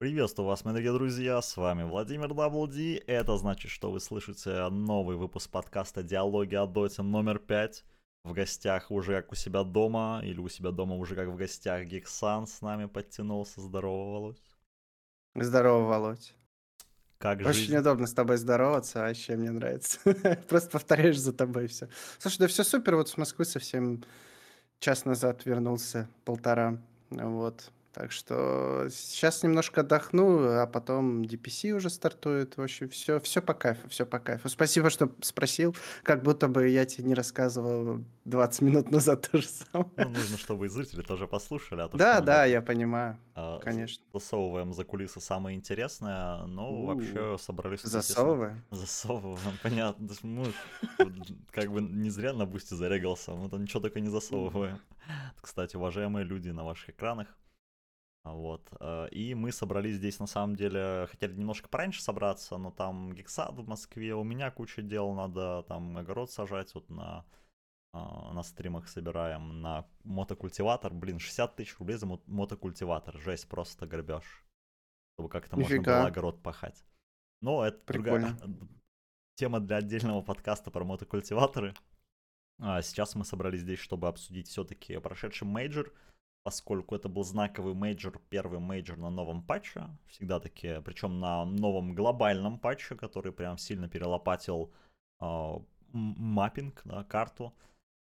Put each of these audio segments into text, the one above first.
Приветствую вас, мои дорогие друзья, с вами Владимир WD. Это значит, что вы слышите новый выпуск подкаста «Диалоги о доте» номер 5. В гостях уже как у себя дома, или у себя дома уже как в гостях Гексан с нами подтянулся. Здорово, Володь. Здорово, Володь. Как Очень жизнь? удобно с тобой здороваться, вообще мне нравится. Просто повторяешь за тобой все. Слушай, да все супер, вот с Москвы совсем час назад вернулся, полтора, вот. Так что сейчас немножко отдохну, а потом DPC уже стартует. В общем, все, все по кайфу, все по кайфу. Спасибо, что спросил, как будто бы я тебе не рассказывал 20 минут назад то же самое. Ну, нужно, чтобы и зрители тоже послушали. А то, Да, мы да, я понимаю, а, конечно. засовываем за кулисы самое интересное, но У, вообще собрались Засовываем. Засовываем, понятно. Мы как бы не зря на бусте зарегался, мы там ничего только не засовываем. Кстати, уважаемые люди на ваших экранах. Вот. э, И мы собрались здесь, на самом деле, хотели немножко пораньше собраться, но там гексад в Москве, у меня куча дел, надо там огород сажать, вот на, а, на стримах собираем, на мотокультиватор, блин, 60 тысяч рублей за мо- мотокультиватор, жесть, просто грабеж, чтобы как-то можно было огород пахать. Но это другая Прикольно. тема для отдельного подкаста про мотокультиваторы. А сейчас мы собрались здесь, чтобы обсудить все-таки прошедший мейджор, поскольку это был знаковый мейджор, первый мейджор на новом патче, все-таки, причем на новом глобальном патче, который прям сильно перелопатил м- mapping, да, карту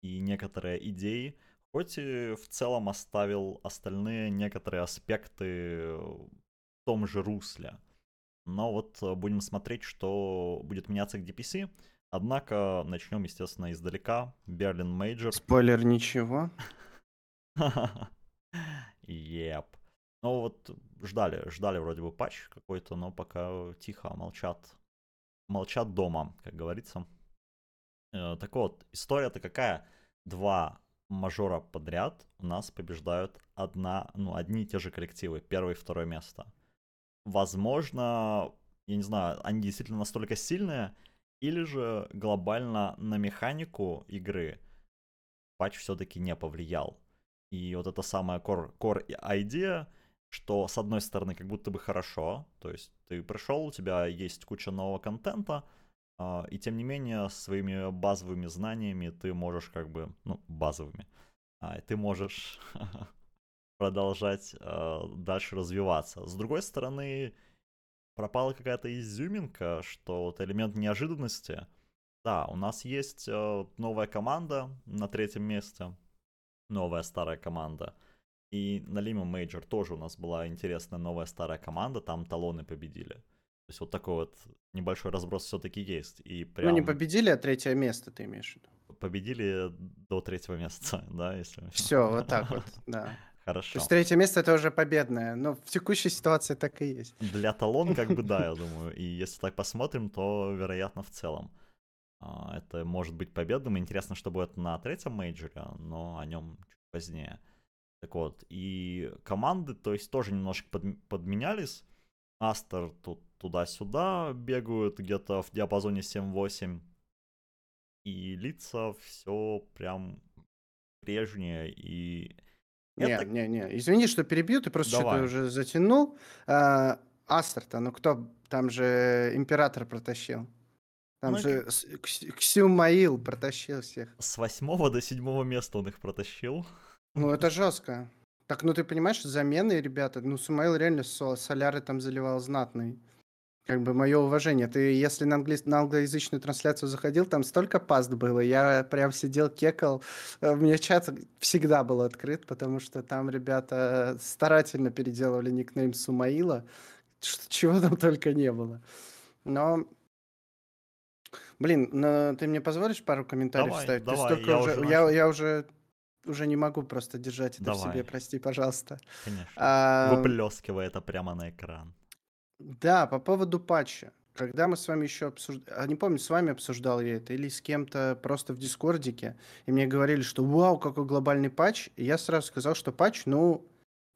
и некоторые идеи, хоть и в целом оставил остальные некоторые аспекты в том же русле. Но вот э, будем смотреть, что будет меняться к DPC. Однако начнем, естественно, издалека. Берлин Мейджор. Спойлер, ничего. Yep. Ну вот ждали, ждали вроде бы патч какой-то, но пока тихо, молчат. Молчат дома, как говорится. Э, Так вот, история-то какая? Два мажора подряд у нас побеждают одна, ну, одни и те же коллективы, первое и второе место. Возможно, я не знаю, они действительно настолько сильные, или же глобально на механику игры патч все-таки не повлиял. И вот это самая core, core idea, что с одной стороны как будто бы хорошо, то есть ты пришел, у тебя есть куча нового контента, а, и тем не менее своими базовыми знаниями ты можешь как бы, ну, базовыми, а, ты можешь продолжать а, дальше развиваться. С другой стороны, пропала какая-то изюминка, что вот элемент неожиданности. Да, у нас есть э, новая команда на третьем месте, новая старая команда. И на Lima Major тоже у нас была интересная новая старая команда, там талоны победили. То есть вот такой вот небольшой разброс все-таки есть. И Ну, не прям победили, а третье место ты имеешь в виду. победили до третьего места, да, если... Все, вот так вот, да. То Хорошо. есть третье место это уже победное, но в текущей ситуации так и есть. Для талон, как бы, да, я думаю. И если так посмотрим, то, вероятно, в целом это может быть победным. Интересно, что будет на третьем мейджоре, но о нем чуть позднее. Так вот, и команды, то есть, тоже немножко подм- подменялись. Астер тут туда-сюда бегают где-то в диапазоне 7-8. И лица все прям прежние. И Не, это не, не, извини, что перебью, ты просто что-то уже затянул. А, Астер-то, ну кто? Там же император протащил. Там Ну, же Ксюмаил протащил всех. с восьмого до седьмого места он их протащил. Ну, это жестко. Так, ну ты понимаешь, замены, ребята, ну Сумаил реально со- соляры там заливал знатный. Как бы мое уважение. Ты, если на, английс- на англоязычную трансляцию заходил, там столько паст было. Я прям сидел, кекал. Э, У меня чат всегда был открыт, потому что там ребята старательно переделывали никнейм Сумаила. Чего там только не было. Но, блин, ну, ты мне позволишь пару комментариев Давай, вставить? Давай, я уже, уже я, я уже, уже не могу просто держать это в Давай. себе, прости, пожалуйста. Конечно. А, Выплескивая это прямо на экран. Да, по поводу патча. Когда мы с вами еще обсуждали, не помню, с вами обсуждал я это или с кем-то просто в Дискордике, и мне говорили, что вау, какой глобальный патч, и я сразу сказал, что патч, ну,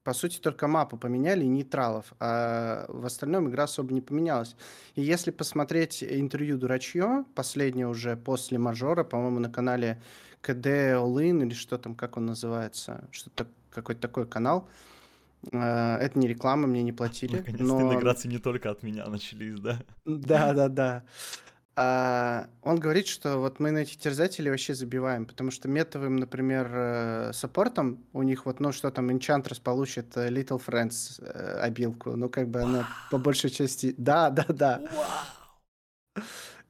по сути, только мапу поменяли и нейтралов, а в остальном игра особо не поменялась. И если посмотреть интервью Дурачье, последнее уже после мажора, по-моему, на канале КД All In, или что там, как он называется, что-то, какой-то такой канал, Э, это не реклама, мне не платили, Наконец-то но интеграции не только от меня начались, да? Да-да-да. А, он говорит, что вот мы на этих терзателей вообще забиваем, потому что метовым, например, э, саппортом у них вот, ну, что там, Enchantress получит э, Little Friends э, обилку, ну, как бы она по большей части... Да, да, да.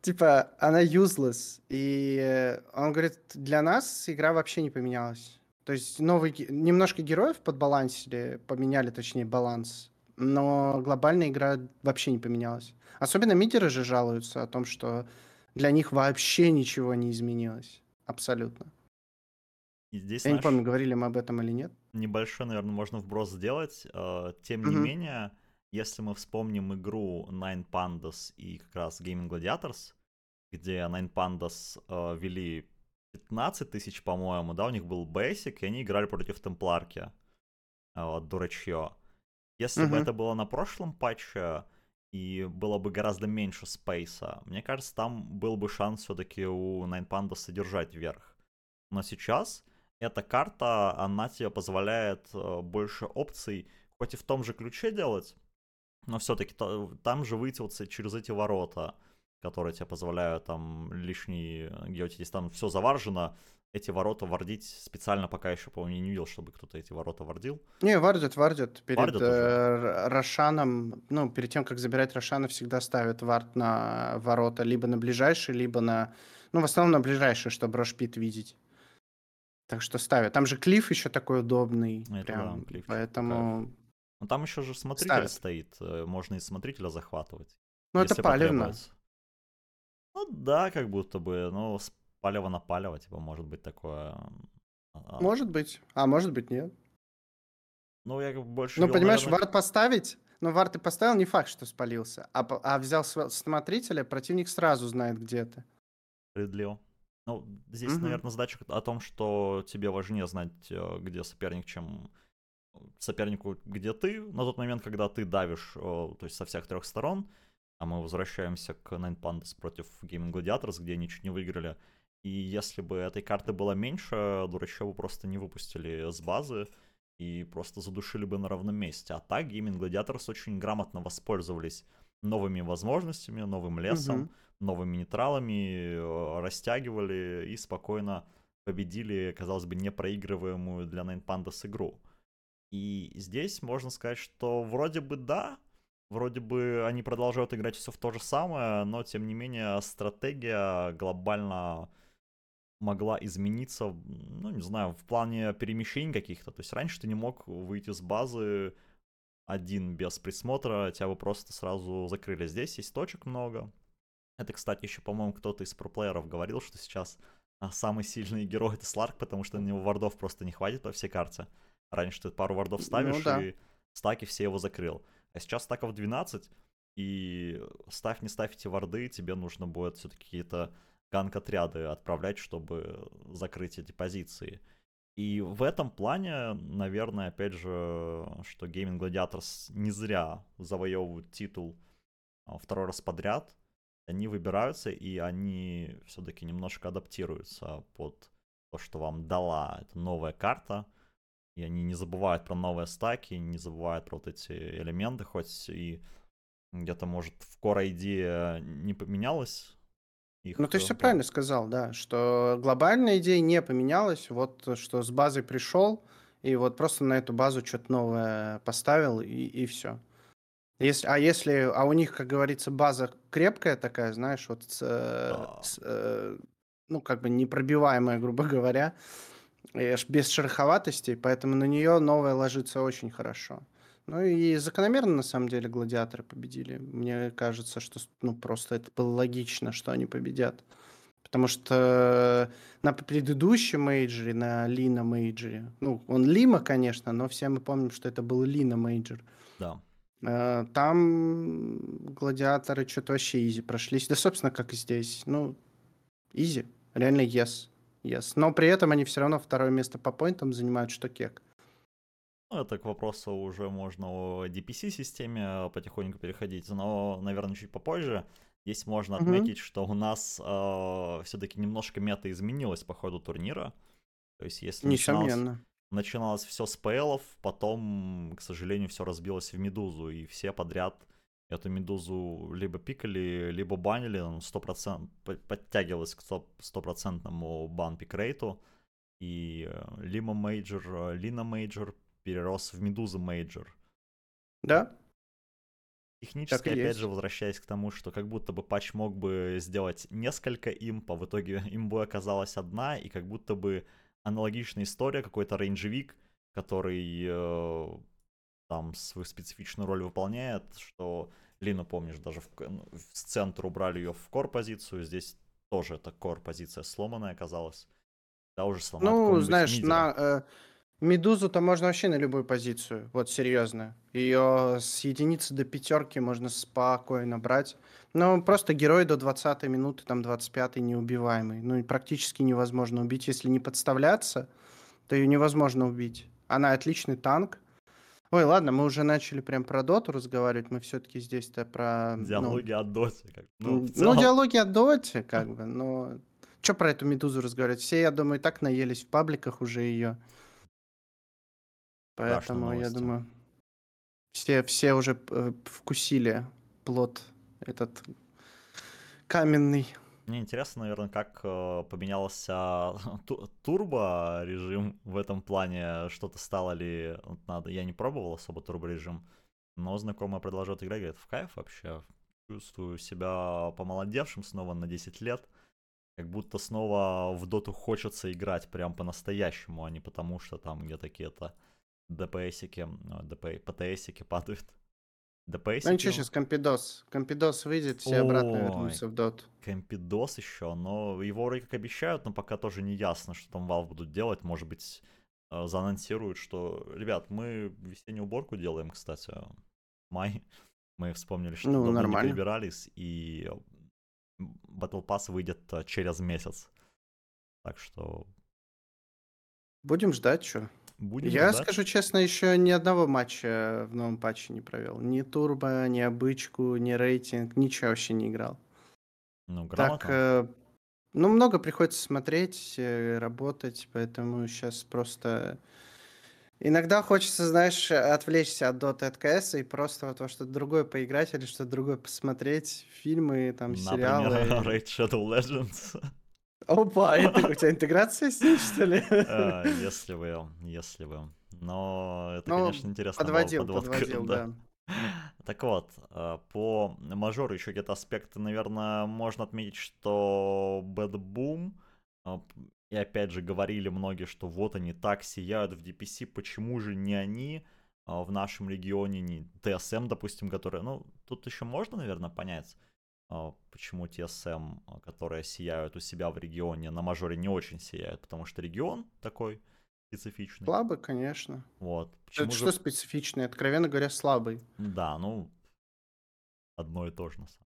Типа, она useless. И он говорит, для нас игра вообще не поменялась. То есть новый, немножко героев подбалансили, поменяли, точнее, баланс, но глобальная игра вообще не поменялась. Особенно мидеры же жалуются о том, что для них вообще ничего не изменилось. Абсолютно. И здесь, Я не помню, говорили мы об этом или нет. небольшой, наверное, можно вброс сделать. э, Тем не Мгм. менее, если мы вспомним игру Nine Pandas и как раз Gaming Gladiators, где Nine Pandas э, вели 15 тысяч, по-моему, да, у них был Basic, и они играли против Темпларки. э, Вот, дурачье. Если бы Мгм. это было на прошлом патче, и было бы гораздо меньше спейса, мне кажется, там был бы шанс все-таки у Nine Pandas содержать верх. Но сейчас эта карта, она тебе позволяет э, больше опций, хоть и в том же ключе делать, но все-таки там же с- через эти ворота, которые тебе позволяют там лишний, здесь там все заваржено, эти ворота вардить специально пока еще, по-моему, не видел, чтобы кто-то эти ворота вардил. Не, вардят, вардят. Перед Вардят э, Рошаном, ну, перед тем, как забирать Рошана, всегда ставят вард на ворота, либо на ближайший, либо на... Ну, в основном на ближайший, чтобы Рошпит видеть. Так что ставят. Там же клифф еще такой удобный. Это прям, да, клиффчик, поэтому... Но там еще же смотритель Ставят. стоит, э, можно и смотрителя захватывать. Ну, это палевно. Ну да, как будто бы, ну, с палева на палево, типа, может быть такое. а, Может быть. А может быть, нет. Ну, я больше Ну, вел, понимаешь, наверное, вард поставить, но вард ты поставил, не факт, что спалился. А, а взял смотрителя, противник сразу знает, где ты. справедливо. Ну, здесь, Мгм. наверное, задача о том, что тебе важнее знать, э, где соперник, чем сопернику, где ты, на тот момент, когда ты давишь, э, то есть со всех трех сторон, а мы возвращаемся к Nine Pandas против Gaming Gladiators, где они чуть не выиграли. И если бы этой карты было меньше, Дурачеву просто не выпустили с базы и просто задушили бы на ровном месте. А так Gaming Gladiators очень грамотно воспользовались новыми возможностями, новым лесом, Мгм. новыми нейтралами, э, растягивали и спокойно победили, казалось бы, непроигрываемую для Nine Pandas игру. И здесь можно сказать, что вроде бы да, вроде бы они продолжают играть все в то же самое, но тем не менее стратегия глобально могла измениться, ну, не знаю, в плане перемещений каких-то. То есть раньше ты не мог выйти с базы один без присмотра, тебя бы просто сразу закрыли. Здесь есть точек много. Это, кстати, еще, по-моему, кто-то из проплееров говорил, что сейчас а, самый сильный герой это Сларк, потому что на него вардов просто не хватит по всей карте. Раньше ты пару вардов ставишь, Ну да. и стаки все его закрыл. А сейчас стаков 12, и ставь не ставь эти варды, тебе нужно будет все-таки какие-то ганк-отряды отправлять, чтобы закрыть эти позиции. И в этом плане, наверное, опять же, что Gaming Gladiators не зря завоевывают титул а, второй раз подряд. Они выбираются, и они все-таки немножко адаптируются под то, что вам дала эта новая карта. И они не забывают про новые стаки, не забывают про вот эти элементы, хоть и где-то, может, в Core ID не поменялось. Их, Ну, ты э, все да. правильно сказал, да, что глобальная идея не поменялась, вот э, что с базой пришел, и вот просто на эту базу что-то новое поставил, и, и все. Если, а если, а у них, как говорится, база крепкая такая, знаешь, вот, с, э, Да. с, э, ну, как бы непробиваемая, грубо говоря, без шероховатостей, поэтому на нее новая ложится очень хорошо. Ну и закономерно, на самом деле, гладиаторы победили. Мне кажется, что ну, просто это было логично, что они победят. Потому что на предыдущем мейджоре, на Лина мейджоре, ну, он Лима, конечно, но все мы помним, что это был Лина мейджор. Да. Э, Там гладиаторы что-то вообще изи прошлись. Да, собственно, как и здесь. Ну, изи. Реально yes. Yes. Но при этом они все равно второе место по поинтам занимают, что кек. Ну, это к вопросу уже можно о DPC-системе потихоньку переходить, но, наверное, чуть попозже. Здесь можно отметить, что у нас все-таки немножко мета изменилась по ходу турнира. То есть, если начиналось, начиналось все с ПЛов, потом, к сожалению, все разбилось в Медузу, и все подряд эту Медузу либо пикали, либо банили, он 100% подтягивалось к стопроцентному бан pick rate у, и э, Лина Мейджор, э, Лина Мейджор перерос в Медуза Мейджор. Да? Технически, опять есть. же, возвращаясь к тому, что как будто бы патч мог бы сделать несколько имб, а в итоге имбой оказалась одна, и как будто бы аналогичная история, какой-то рейнджевик, который э, там свою специфичную роль выполняет, что Лину, помнишь, даже в, ну, в центр убрали ее в кор-позицию, здесь тоже эта кор-позиция сломанная оказалась. Да, уже сломать Ну, знаешь, мидера. на э, Медузу-то можно вообще на любую позицию, вот серьезно. Ее с единицы до пятерки можно спокойно брать. Но просто герой до 20 минуты, там 25 неубиваемый. Ну и практически невозможно убить, если не подставляться, то ее невозможно убить. Она отличный танк, Ой, ладно, мы уже начали прям про доту разговаривать, мы все-таки здесь-то про... Ну, диалоги ну, о доте. Как, ну, ну, ну, диалоги о доте, как бы, но... Что про эту медузу разговаривать? Все, я думаю, так наелись в пабликах уже ее. Поэтому, я думаю, все, все уже э, вкусили плод этот каменный. Мне интересно, наверное, как э, поменялся турбо режим в этом плане. Что-то стало ли надо. Я не пробовал особо турбо режим, но знакомая предложила играть, говорит, в кайф вообще. Чувствую себя помолодевшим снова на 10 лет. Как будто снова в доту хочется играть прям по-настоящему, а не потому, что там где-то какие-то ДПСики, ДП, ПТСики падают. DPC. Ну ничего, сейчас Компендос. Компендос выйдет, все обратно вернутся в дот. Компендос еще, но его вроде как обещают, но пока тоже не ясно, что там Valve будут делать. Может быть, э, заанонсируют, что, ребят, мы весеннюю уборку делаем, кстати, май. Мы вспомнили, что ну, давно нормально. не перебирались, и Battle Pass выйдет э, через месяц. Так что... Будем ждать, что. Будем Я ждать. скажу честно, еще ни одного матча в новом патче не провел. Ни турбо, ни обычку, ни рейтинг, ничего вообще не играл. Ну, грамотно. Так, э, ну, много приходится смотреть, э, работать, поэтому сейчас просто... Иногда хочется, знаешь, отвлечься от Dota от CS и просто вот во что-то другое поиграть или что-то другое посмотреть, фильмы, там, Например, сериалы. Raid Shadow Legends. Опа, это у тебя интеграция с ним, что ли? А, если бы, если бы. Но это, ну, конечно, интересно. Подводил, подводил, да. Так вот, а, по мажору еще какие-то аспекты, наверное, можно отметить, что Bad Boom, а, и опять же говорили многие, что вот они так сияют в DPC, почему же не они в нашем регионе, не TSM, допустим, которые, ну, тут еще можно, наверное, понять, почему TSM, а, которые сияют у себя в регионе, на мажоре не очень сияют, потому что регион такой специфичный. Слабый, конечно. Вот. Почему Это же... что специфичный? Откровенно говоря, слабый. Да, ну, одно и то же на самом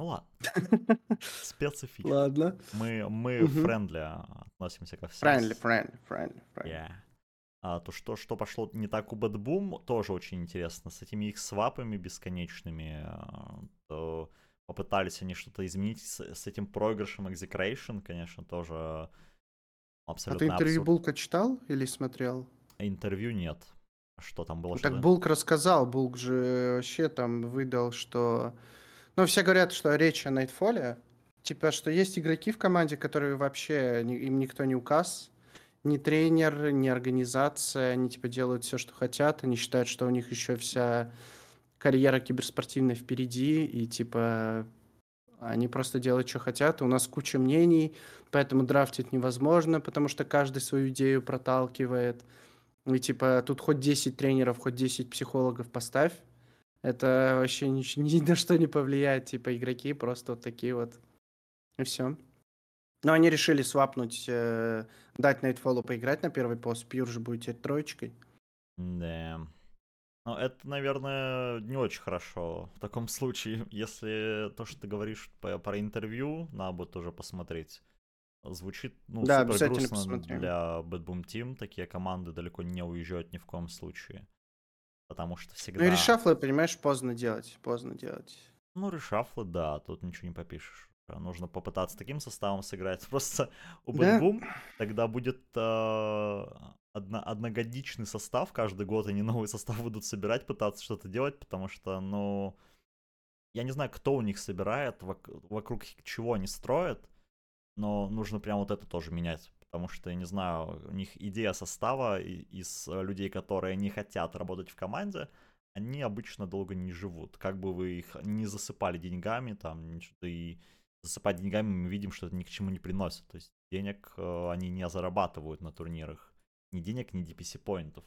ну ладно. Специфично. Ладно. Мы, мы friendly относимся ко всем. Friendly, friendly, friendly. Yeah. А то, что, что пошло не так у BetBoom, тоже очень интересно. С этими их свапами бесконечными, а, то попытались они что-то изменить с, с этим проигрышем Execration, конечно, тоже абсолютно А ты интервью абсурд. Булка читал или смотрел? Интервью нет. Что там было? Так Булк рассказал, Булк же вообще там выдал, что... Ну, все говорят, что речь о Найтфоле, типа, что есть игроки в команде, которые вообще, им никто не указ, ни тренер, ни организация, они типа делают все, что хотят, они считают, что у них еще вся карьера киберспортивная впереди, и типа они просто делают, что хотят. У нас куча мнений, поэтому драфтить невозможно, потому что каждый свою идею проталкивает. И типа тут хоть 10 тренеров, хоть 10 психологов поставь. Это вообще ни, ни на что не повлияет. Типа игроки просто вот такие вот. И все. Но они решили свапнуть, э, дать Nightfall поиграть на первый пост. Пьюр же будет троечкой. Да. Ну, это, наверное, не очень хорошо в таком случае, если то, что ты говоришь про интервью, надо будет тоже посмотреть. Звучит, ну, да, супер грустно посмотрим. для Bad Boom Team. Такие команды далеко не уезжают ни в коем случае. Потому что всегда... Ну и решафлы, понимаешь, поздно делать, поздно делать. Ну, решафлы, да, тут ничего не попишешь. Нужно попытаться таким составом сыграть. Просто у Boom да? тогда будет э, одно, одногодичный состав, каждый год они новый состав будут собирать, пытаться что-то делать, потому что, ну, я не знаю, кто у них собирает, вокруг чего они строят, но нужно прям вот это тоже менять, потому что, я не знаю, у них идея состава из людей, которые не хотят работать в команде, они обычно долго не живут. Как бы вы их не засыпали деньгами, там, и засыпать деньгами мы видим, что это ни к чему не приносит. То есть денег э, они не зарабатывают на турнирах. Ни денег, ни DPC-поинтов.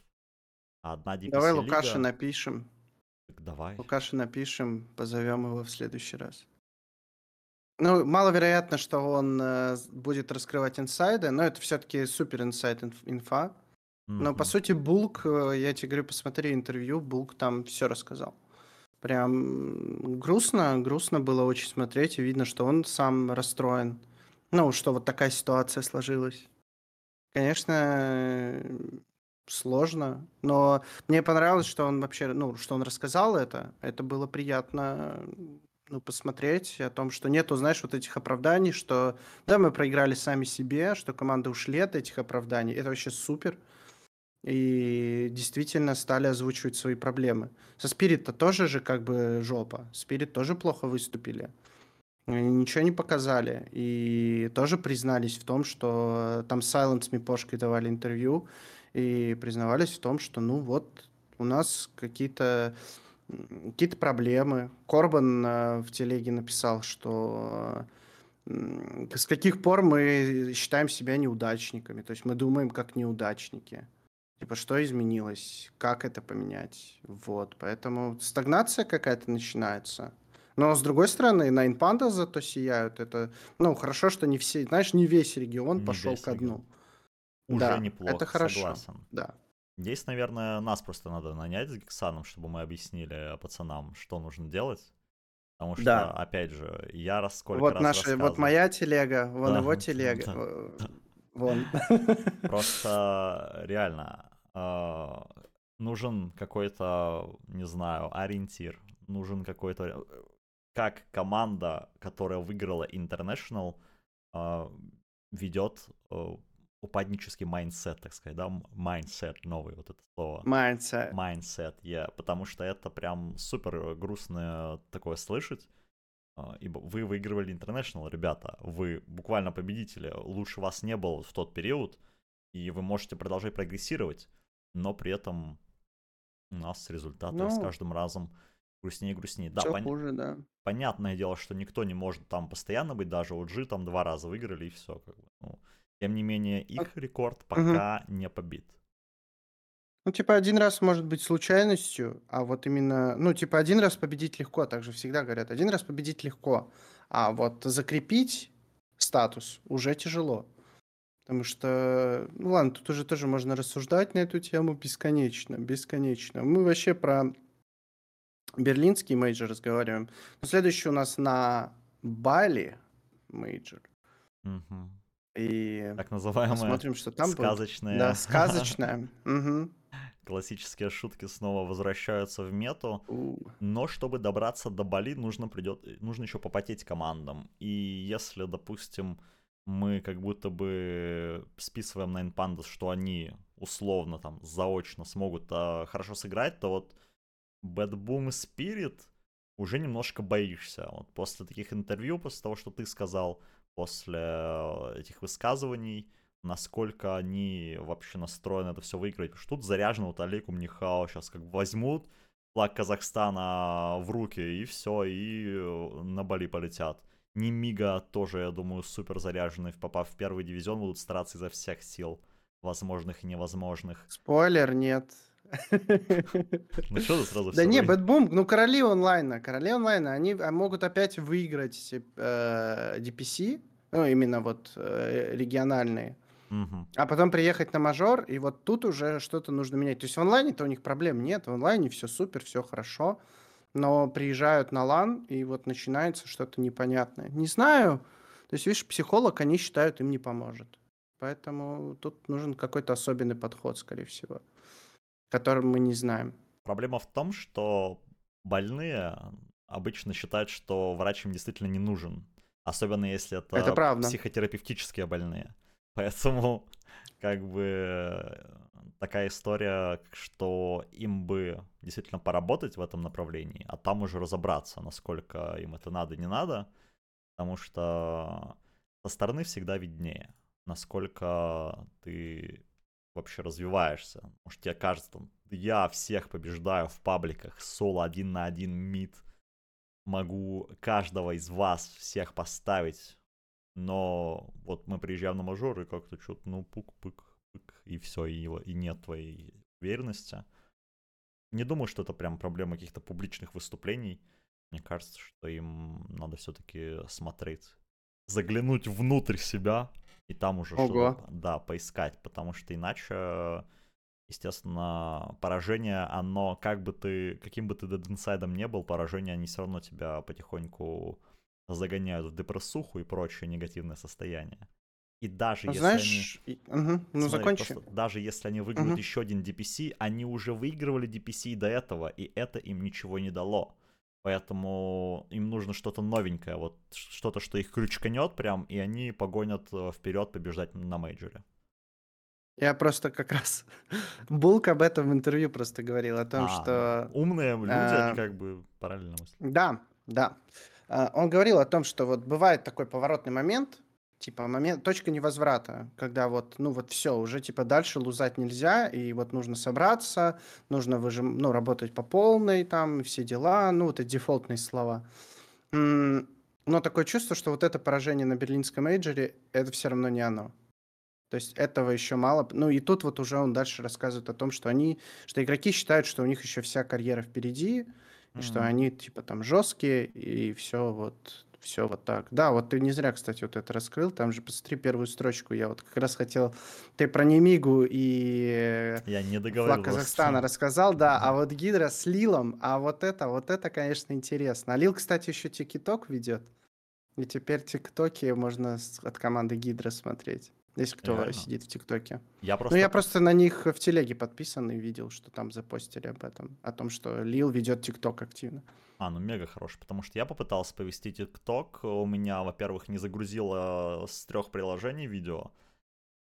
А одна DPC Давай Лукаши напишем. Так давай. Лукаши напишем, позовем его в следующий раз. Ну, маловероятно, что он э, будет раскрывать инсайды, но это все-таки супер инсайд инфа. Но по сути Булк, э, я тебе говорю, посмотри интервью, Булк там все рассказал. Прям грустно, грустно было очень смотреть, и видно, что он сам расстроен. Ну, что вот такая ситуация сложилась. Конечно, сложно, но мне понравилось, что он вообще, ну, что он рассказал это. Это было приятно, ну, посмотреть о том, что нету, знаешь, вот этих оправданий, что да, мы проиграли сами себе, что команда ушли от этих оправданий. Это вообще супер и действительно стали озвучивать свои проблемы. Со Спирит-то тоже же как бы жопа. Спирит тоже плохо выступили. Они ничего не показали. И тоже признались в том, что там Silent с Мипошкой давали интервью и признавались в том, что ну вот у нас какие-то какие-то проблемы. Корбан э, в телеге написал, что с каких пор мы считаем себя неудачниками. То есть мы думаем как неудачники. Типа, что изменилось, как это поменять. Вот, поэтому стагнация какая-то начинается. Но, с другой стороны, Nine Pandas зато сияют. Это, ну, хорошо, что не все, знаешь, не весь регион не пошел ко дну. Уже да, неплохо, это хорошо. согласен. Да. Здесь, наверное, нас просто надо нанять с Гексаном, чтобы мы объяснили пацанам, что нужно делать. Потому что, да. опять же, я раз сколько вот раз наша, Вот моя телега, вон да, его телега. Да, Вон. Просто реально э, нужен какой-то, не знаю, ориентир. Нужен какой-то... Как команда, которая выиграла International, э, ведет э, упаднический mindset, так сказать, да, mindset, новый вот это слово. Mindset. Mindset, yeah, потому что это прям супер грустное такое слышать, а, ибо вы выигрывали International, ребята, вы буквально победители, лучше вас не было в тот период, и вы можете продолжать прогрессировать, но при этом у нас результаты ну, с каждым разом грустнее и грустнее. Да, пон... хуже, да. Понятное дело, что никто не может там постоянно быть, даже OG там два раза выиграли и все. Как бы. ну, тем не менее, их рекорд пока угу. не побит. Ну, типа, один раз может быть случайностью, а вот именно, ну, типа, один раз победить легко, также всегда говорят, один раз победить легко, а вот закрепить статус уже тяжело. Потому что, ну ладно, тут уже тоже можно рассуждать на эту тему бесконечно, бесконечно. Мы вообще про берлинский мейджор разговариваем. Но следующий у нас на Бали мейджор. Угу. И так называемая смотрим, что там сказочная. Да, сказочная. Угу. Классические шутки снова возвращаются в мету. Но чтобы добраться до Бали, нужно, придет, нужно еще попотеть командам. И если, допустим, мы как будто бы списываем на Pandas, что они условно там заочно смогут а, хорошо сыграть, то вот Bad Boom Spirit уже немножко боишься. Вот после таких интервью, после того, что ты сказал, после э, этих высказываний, насколько они вообще настроены это все выиграть. Потому что тут заряжено вот Олег Умнихао сейчас как возьмут флаг Казахстана в руки, и все, и э, на Бали полетят. Немига тоже, я думаю, супер заряженный, попав в первый дивизион, будут стараться изо всех сил, возможных и невозможных. Спойлер, нет. Ну что ты сразу Да не, BetBoom, ну короли онлайна, короли онлайна, они а, могут опять выиграть э, DPC, ну именно вот э, региональные, а потом приехать на мажор, и вот тут уже что-то нужно менять. То есть в онлайне-то у них проблем нет, в онлайне все супер, все хорошо, но приезжают на лан, и вот начинается что-то непонятное. Не знаю, то есть, видишь, психолог, они считают, им не поможет. Поэтому тут нужен какой-то особенный подход, скорее всего, который мы не знаем. Проблема в том, что больные обычно считают, что врач им действительно не нужен. Особенно если это, это правда. психотерапевтические больные. Поэтому, как бы, такая история, что им бы действительно поработать в этом направлении, а там уже разобраться, насколько им это надо, не надо, потому что со стороны всегда виднее, насколько ты вообще развиваешься. Может, тебе кажется, там, я всех побеждаю в пабликах, соло один на один мид, могу каждого из вас всех поставить, но вот мы приезжаем на мажор, и как-то что-то, ну, пук-пык, пык, и все, и, и нет твоей уверенности. Не думаю, что это прям проблема каких-то публичных выступлений. Мне кажется, что им надо все-таки смотреть, заглянуть внутрь себя и там уже что-то, да, поискать, потому что иначе, естественно, поражение, оно, как бы ты, каким бы ты Dead Inside не был, поражение, они все равно тебя потихоньку загоняют в депрессуху и прочее негативное состояние. И даже если Знаешь, они... и... угу. ну Смотри, закончи. даже если они выиграют угу. еще один DPC, они уже выигрывали DPC до этого, и это им ничего не дало. Поэтому им нужно что-то новенькое, вот что-то, что их крючканет прям, и они погонят э, вперед побеждать на мейджоре. Я просто как раз Булк об этом в интервью просто говорил, о том, а, что... Умные люди, а, они как бы параллельно мыслят. Да, да. А, он говорил о том, что вот бывает такой поворотный момент, типа момент, точка невозврата, когда вот, ну вот все, уже типа дальше лузать нельзя, и вот нужно собраться, нужно выжим, ну, работать по полной, там, все дела, ну, вот эти дефолтные слова. Но такое чувство, что вот это поражение на берлинском мейджоре, это все равно не оно. То есть этого еще мало. Ну и тут вот уже он дальше рассказывает о том, что они, что игроки считают, что у них еще вся карьера впереди, и mm-hmm. что они типа там жесткие, и все вот все вот так. Да, вот ты не зря, кстати, вот это раскрыл. Там же посмотри первую строчку. Я вот как раз хотел... Ты про Немигу и Я не договорил. флаг Казахстана рассказал, да. А вот Гидра с Лилом, а вот это, вот это, конечно, интересно. А Лил, кстати, еще тикиток ведет. И теперь тиктоки можно от команды Гидра смотреть. Если кто Реально? сидит в ТикТоке. Я просто... Ну, я просто на них в телеге подписан и видел, что там запостили об этом. О том, что Лил ведет ТикТок активно. А, ну мега хороший, потому что я попытался повести ТикТок. У меня, во-первых, не загрузило с трех приложений видео.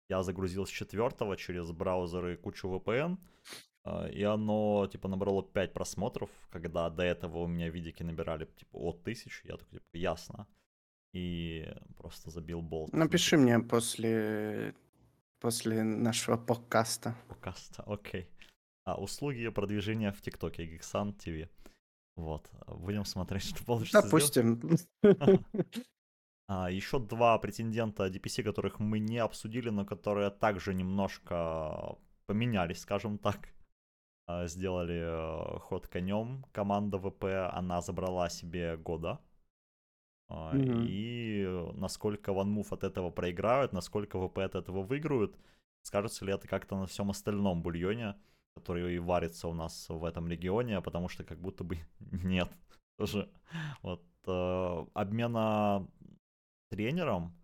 Я загрузил с четвертого через браузер и кучу VPN. А, и оно, типа, набрало 5 просмотров, когда до этого у меня видики набирали, типа, от тысяч. Я такой, типа, ясно и просто забил болт. Напиши мне после, после нашего подкаста. Подкаста, окей. А, услуги продвижения в ТикТоке, Geeksan TV. Вот, будем смотреть, что получится Допустим. А, еще два претендента DPC, которых мы не обсудили, но которые также немножко поменялись, скажем так. А, сделали э, ход конем. Команда ВП, она забрала себе года Mm-hmm. И насколько OneMove от этого проиграют, насколько ВП от этого выиграют, скажется ли это как-то на всем остальном бульоне, который и варится у нас в этом регионе, потому что как будто бы нет. Тоже вот э, обмена тренером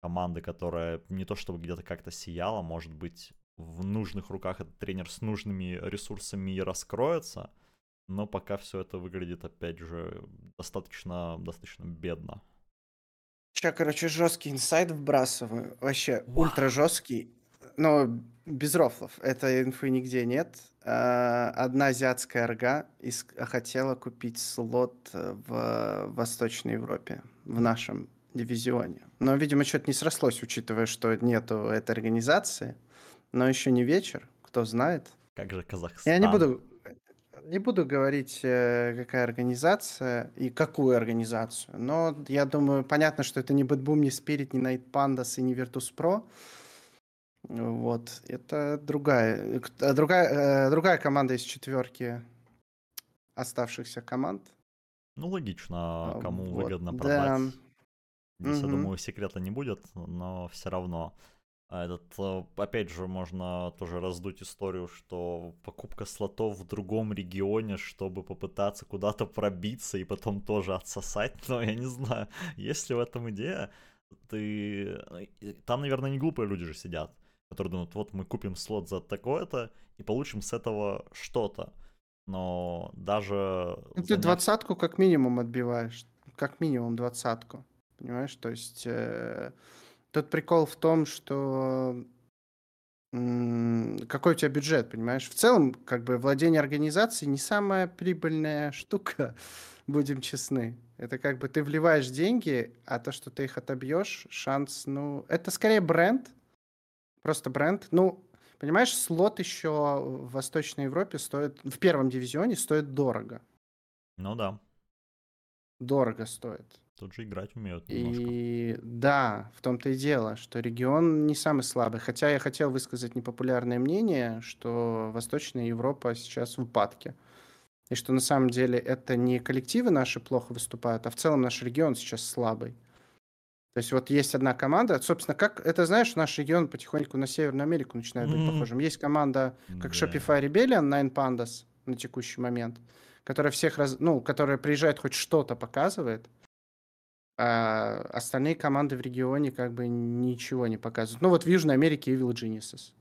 команды, которая не то чтобы где-то как-то сияла, может быть, в нужных руках этот тренер с нужными ресурсами и раскроется – но пока все это выглядит, опять же, достаточно, достаточно бедно. Сейчас, короче, жесткий инсайд вбрасываю. Вообще, Вау. ультра жесткий. Но без рофлов. Этой инфы нигде нет. А, одна азиатская РГА хотела купить слот в Восточной Европе, в нашем дивизионе. Но, видимо, что-то не срослось, учитывая, что нету этой организации. Но еще не вечер, кто знает. Как же Казахстан? Я не буду не буду говорить, э, какая организация и какую организацию, но я думаю, понятно, что это не Bad не Spirit, не Night Pandas и не Virtus.pro. Вот, это другая, э, другая, э, другая команда из четверки оставшихся команд. Ну, логично, кому вот, выгодно продать. Да. Здесь, угу. я думаю, секрета не будет, но все равно. А этот, э, опять же, можно тоже раздуть историю, что покупка слотов в другом регионе, чтобы попытаться куда-то пробиться и потом тоже отсосать, но я не знаю, есть ли в этом идея. Ты... Э, там, наверное, не глупые люди же сидят, которые думают, вот мы купим слот за такое-то и получим с этого что-то. Но даже... Ну, ты двадцатку как минимум отбиваешь. Как минимум двадцатку. Понимаешь? То есть... Э Тут прикол в том, что какой у тебя бюджет, понимаешь? В целом, как бы владение организацией не самая прибыльная штука, будем честны. Это как бы ты вливаешь деньги, а то, что ты их отобьешь, шанс, ну, это скорее бренд, просто бренд. Ну, понимаешь, слот еще в Восточной Европе стоит, в первом дивизионе стоит дорого. Ну да, Дорого стоит. Тут же играть умеют немножко. И да, в том-то и дело, что регион не самый слабый. Хотя я хотел высказать непопулярное мнение, что Восточная Европа сейчас в упадке. И что на самом деле это не коллективы наши плохо выступают, а в целом наш регион сейчас слабый. То есть вот есть одна команда, собственно, как это знаешь, наш регион потихоньку на Северную Америку начинает быть похожим. Есть команда, как Да. Shopify Rebellion, Nine Pandas на текущий момент, которая всех раз, ну, которая приезжает хоть что-то показывает, а остальные команды в регионе как бы ничего не показывают. Ну вот в Южной Америке Evil Geniuses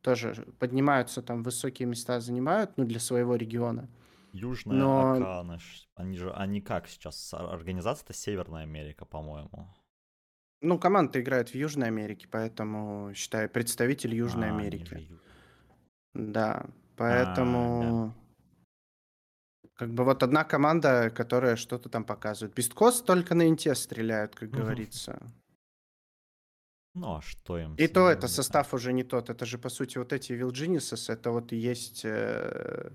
тоже поднимаются там высокие места занимают, ну для своего региона. Южная Но Океана, ш- они же, они как сейчас? А- Организация-то Северная Америка, по-моему. ну команда играет в Южной Америке, поэтому считай представитель Южной А, Америки. же Да, А, да. Как бы вот одна команда, которая что-то там показывает. Бесткос только на инте стреляют, как Мгм. говорится. Ну а что им И то это состав уже не тот. Это же, по сути, вот эти Geniuses, это вот и есть э,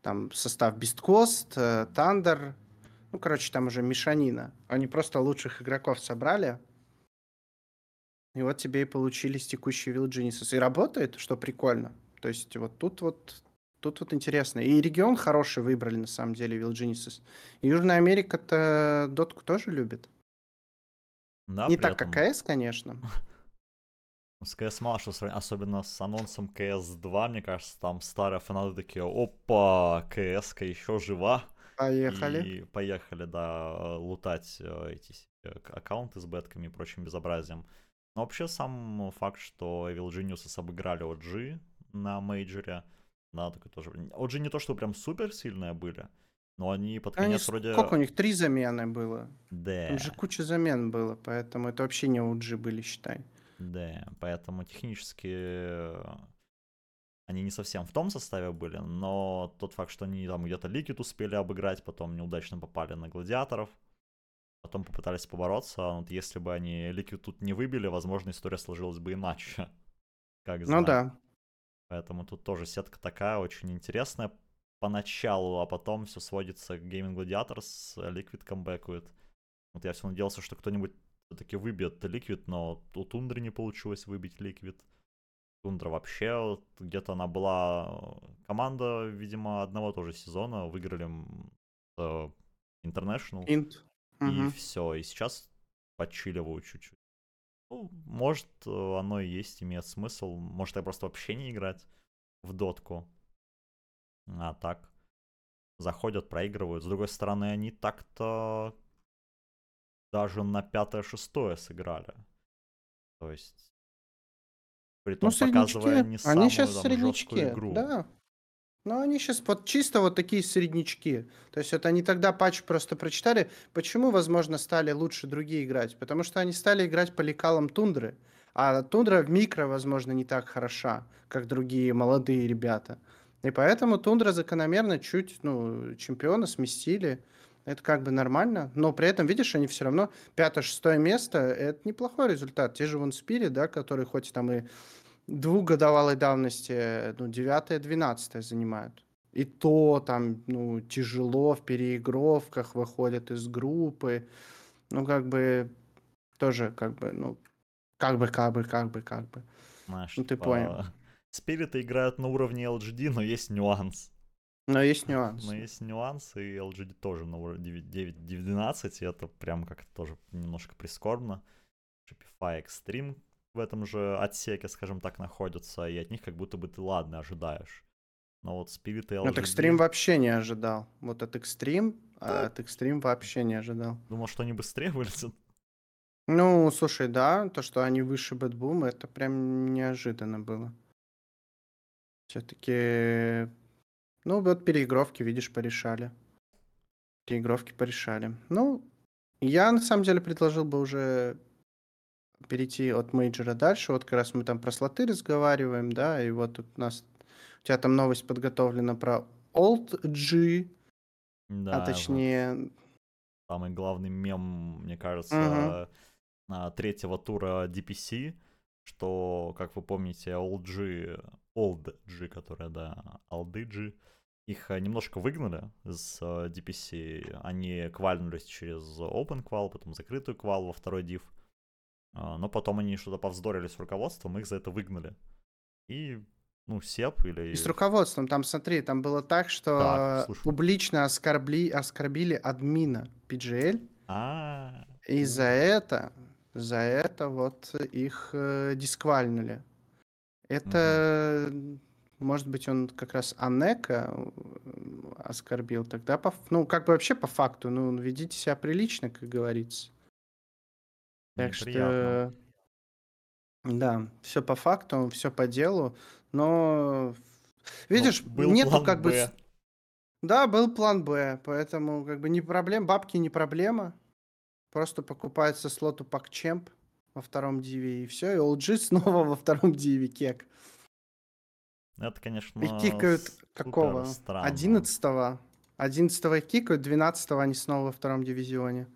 там состав Coast, э, Thunder. Ну, короче, там уже мешанина. Они просто лучших игроков собрали. И вот тебе и получились текущие Geniuses. И работает, что прикольно. То есть вот тут вот Тут вот интересно. И регион хороший выбрали, на самом деле. И Южная Америка-то дотку тоже любит. Да, Не так, как этом КС, конечно. с CS мало что сравнить, особенно с анонсом CS2, мне кажется, там старые фанаты такие, опа, CS-ка еще жива. Поехали. И поехали, да, лутать э, эти к- аккаунты с бетками и прочим безобразием. Но вообще сам факт, что Evil Geniuses обыграли OG на мейджоре, да, такой тоже. OG не то, что прям супер сильные были, но они под Они конец вроде... Сколько у них? Три замены было. Да, Там же куча замен было, поэтому это вообще не OG были, считай. да, поэтому технически э, они не совсем в том составе были, но тот факт, что они там где-то Liquid успели обыграть, потом неудачно попали на Гладиаторов, потом попытались побороться, а вот если бы они Liquid тут не выбили, возможно, история сложилась бы иначе. Как Ну знать. да. Поэтому тут тоже сетка такая, очень интересная поначалу, а потом все сводится к Gaming Gladiators, Liquid камбэкует. Вот я все надеялся, что кто-нибудь все-таки выбьет Liquid, но у Тундры не получилось выбить Liquid. Тундра вообще, вот где-то она была команда, видимо, одного тоже сезона, выиграли э, International, Инт. и Мгм. все, и сейчас подчиливаю чуть-чуть. Ну, может, э, оно и есть, имеет смысл. Может, я просто вообще не играть в дотку. А так, заходят, проигрывают. С другой стороны, они так-то даже на пятое-шестое сыграли. То есть, при том Ну, показывая не Они самую сейчас там, жесткую игру. Да. Ну, они сейчас вот чисто вот такие среднячки. То есть это они тогда патч просто прочитали. Почему, возможно, стали лучше другие играть? Потому что они стали играть по лекалам Тундры. А Тундра в микро, возможно, не так хороша, как другие молодые ребята. И поэтому Тундра закономерно чуть, ну, чемпиона сместили. Это как бы нормально. Но при этом, видишь, они все равно пятое-шестое место. Это неплохой результат. Те же вон Спири, да, которые хоть там и двухгодовалой давности, ну, девятое, двенадцатое занимают. И то там, ну, тяжело в переигровках выходят из группы. Ну, как бы, тоже, как бы, ну, как бы, как бы, как бы, как бы. Знаешь, Ну, ты типа, понял. Спириты играют на уровне LGD, но есть нюанс. Но есть нюанс. Но есть нюансы, и LGD тоже на уровне 9-12, и это прям как-то тоже немножко прискорбно. Shopify Extreme в этом же отсеке, скажем так, находятся, и от них как будто бы ты ладно ожидаешь. Но вот Spirit и LGD... От Extreme вообще не ожидал. Вот от Extreme, а Да. от Extreme вообще не ожидал. Думал, что они быстрее вылезут. Ну, слушай, да, то, что они выше BetBoom а, это прям неожиданно было. Все-таки, ну, вот переигровки, видишь, порешали. Переигровки порешали. Ну, я на самом деле предложил бы уже перейти от мейджора дальше. Вот как раз мы там про слоты разговариваем, да, и вот тут у нас... У тебя там новость подготовлена про Old G, Да, а вот точнее... самый главный мем, мне кажется, а, третьего тура DPC, что, как вы помните, Old G, Old G, которая, да, Alды G, их э, немножко выгнали с э, DPC. Они квальнулись через Open Qual, потом закрытую квал во второй див. А, Но потом они что-то повздорили с руководством, их за это выгнали. И, ну, Сеп или... И с руководством, там, смотри, там было так, что Так, публично оскорбли, оскорбили админа PGL, А, и за это, за это вот их э, дисквальнули. Это, может быть, он как раз Анека э, оскорбил тогда, по, ну, как бы вообще по факту, ну, ведите себя прилично, как говорится. Так неприятно. что, да, все по факту, все по делу, но, Ну, видишь, был нету план как бы... Да, был план Б, поэтому как бы не проблем, бабки не проблема. Просто покупается слоту PacChamp во втором диве и все, и OG снова во втором диве кек. Это, конечно, И кикают супер какого? странно. 11 11 кикают, 12 они снова во втором дивизионе.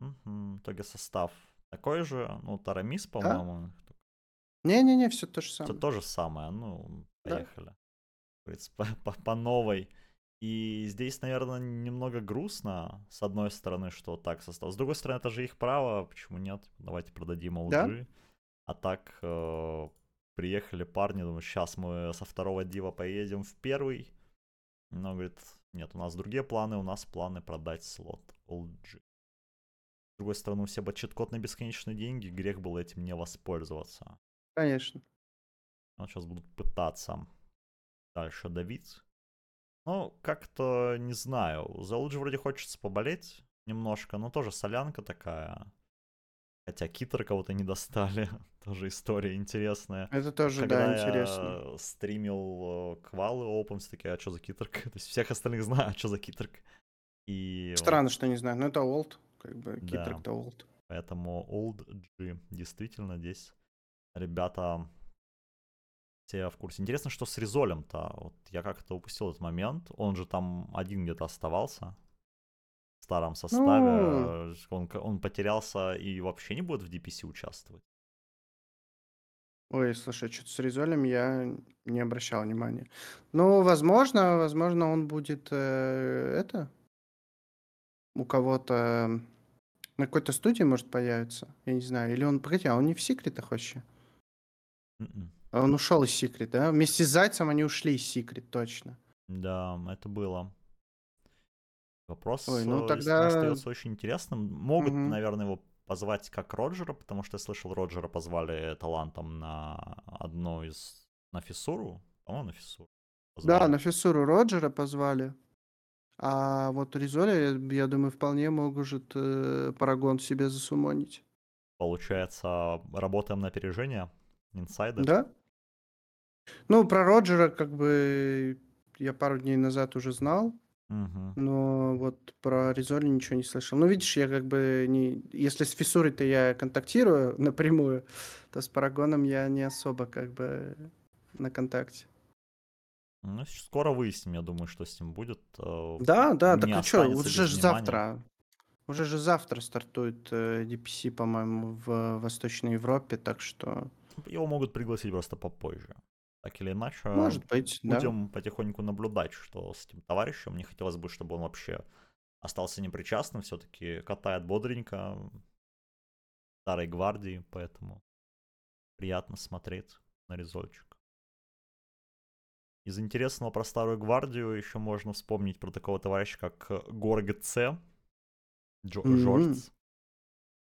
Мгм, В итоге состав такой же, ну, Тарамис, по-моему, Не-не-не, все то же все самое. то же самое, ну, Да. поехали. Говорится, По, по- по новой. И здесь, наверное, немного грустно, с одной стороны, что так состав. С другой стороны, это же их право, почему нет? Давайте продадим Да. LG. А так, э, приехали парни, думаю, сейчас мы со второго дива поедем в первый. Но, говорит, нет, у нас другие планы, у нас планы продать слот LG. С другой стороны, у себя чит-код на бесконечные деньги, грех было этим не воспользоваться. Конечно. Вот сейчас будут пытаться дальше давить. Ну, как-то, не знаю, за LG вроде хочется поболеть немножко, но тоже солянка такая. Хотя Китер кого-то не достали, тоже история интересная. Это тоже, Когда да, интересно. я стримил э, квалы Open, все такие, а что за китерка? То есть всех остальных знаю, а что за китерка? И Странно, что не знаю, но это Олд, как бы, Да. Китрик это Олд. Поэтому Old G действительно здесь ребята все в курсе. Интересно, что с Резолем-то. Вот я как-то упустил этот момент. Он же там один где-то оставался в старом составе. Он, к- он потерялся и вообще не будет в DPC участвовать. Ой, слушай, что-то с Резолем я не обращал внимания. Ну, возможно, возможно, он будет э, это у кого-то на какой-то студии может появиться. Я не знаю. Или он, погоди, а он не в секретах вообще? Мгм. А Он ушел из секрет, да? Вместе с Зайцем они ушли из секрет, точно. Да, это было. Вопрос Ой, ну э, тогда- остается очень интересным. Могут, Мгм. наверное, его позвать как Роджера, потому что я слышал, Роджера позвали талантом на одну из... на Фиссуру. По-моему, на Фиссуру. Да, позвали. на Фиссуру Роджера позвали. А вот Резоля, я, думаю, вполне может э, Парагон себе засумонить. Получается, работаем на опережение. Инсайды. Да? Ну, про Роджера, как бы, я пару дней назад уже знал, Мгм. но вот про Резоли ничего не слышал. Ну, видишь, я как бы не... Если с Фиссурой-то я контактирую напрямую, то с Парагоном я не особо как бы на контакте. Ну, скоро выясним, я думаю, что с ним будет. э, Да, да, не так а что, уже же завтра, уже же завтра стартует э, DPC, по-моему, в Восточной Европе, так что, Его могут пригласить просто попозже. Так или иначе, может быть, да. будем потихоньку наблюдать, что с этим товарищем. Мне хотелось бы, чтобы он вообще остался непричастным, все-таки катает бодренько старой гвардии, поэтому приятно смотреть на резольчик. Из интересного про старую гвардию еще можно вспомнить про такого товарища, как э, Горг Ц. Джо- Мгм. Жорц.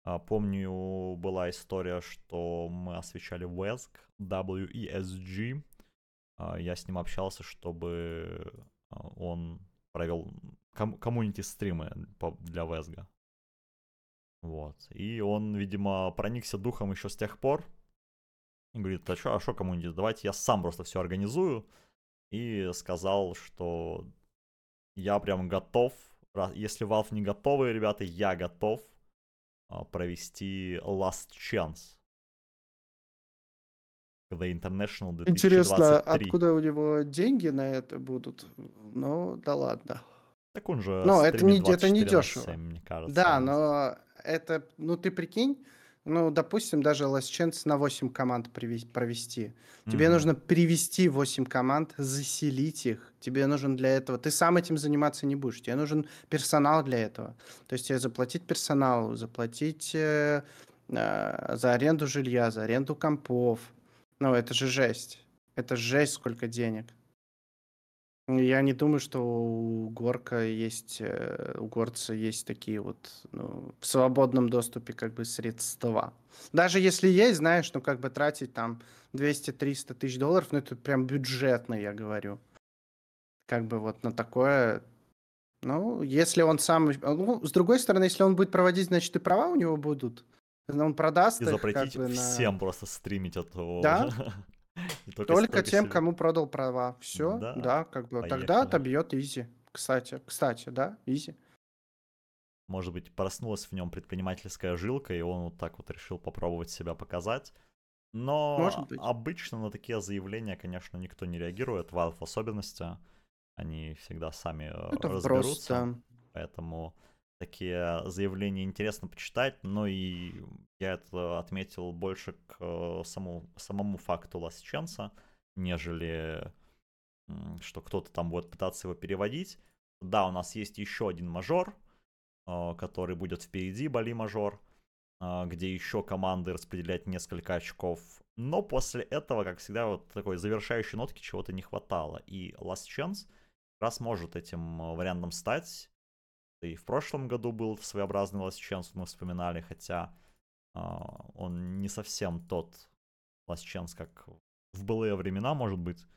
А, Помню, была история, что мы освещали WESG, WESG. А, Я с ним общался, чтобы а, он провел ком- коммунити-стримы для WESG. Вот. И он, видимо, проникся духом еще с тех пор. И говорит, а что, а что коммунити? Давайте я сам просто все организую. И сказал, что я прям готов. Если Valve не готовы, ребята, я готов а, провести Last Chance. The International 2023. Интересно, откуда у него деньги на это будут? Ну, да ладно. Так он же Ну, это не, это не 24 на дешево. 7, мне кажется. Да, но это, ну ты прикинь, ну, допустим, даже Last Chance на 8 команд провести. Тебе Мгм. нужно привести 8 команд, заселить их. Тебе нужен для этого... Ты сам этим заниматься не будешь. Тебе нужен персонал для этого. То есть тебе заплатить персоналу, заплатить э, э, за аренду жилья, за аренду компов. Ну, это же жесть. Это жесть, сколько денег. Я не думаю, что у Горка есть, э, у Горца есть такие вот ну, в свободном доступе как бы средства. Даже если есть, знаешь, ну как бы тратить там 200-300 тысяч долларов, ну это прям бюджетно, я говорю. Как бы вот на такое, ну, если он сам, ну, с другой стороны, если он будет проводить, значит и права у него будут. Он продаст И их запретить как бы на... всем просто стримить эту... Да. Только, тем, кому продал права. Все, Да, да, как бы поехали. тогда отобьет изи. Кстати, кстати, да, изи. Может быть, проснулась в нем предпринимательская жилка, и он вот так вот решил попробовать себя показать. Но обычно на такие заявления, конечно, никто не реагирует. Valve в особенности. Они всегда сами э, вброс, разберутся. да. Поэтому такие заявления интересно почитать, но и я это отметил больше к э, самому, самому факту Chance, нежели что кто-то там будет пытаться его переводить. Да, у нас есть еще один мажор, э, который будет впереди Бали мажор, э, где еще команды распределять несколько очков. Но после этого, как всегда, вот такой завершающей нотки чего-то не хватало. И Last Chance раз может этим вариантом стать. И в прошлом году был своеобразный Chance, мы вспоминали, хотя а, он не совсем тот Chance, как в былые времена, может быть.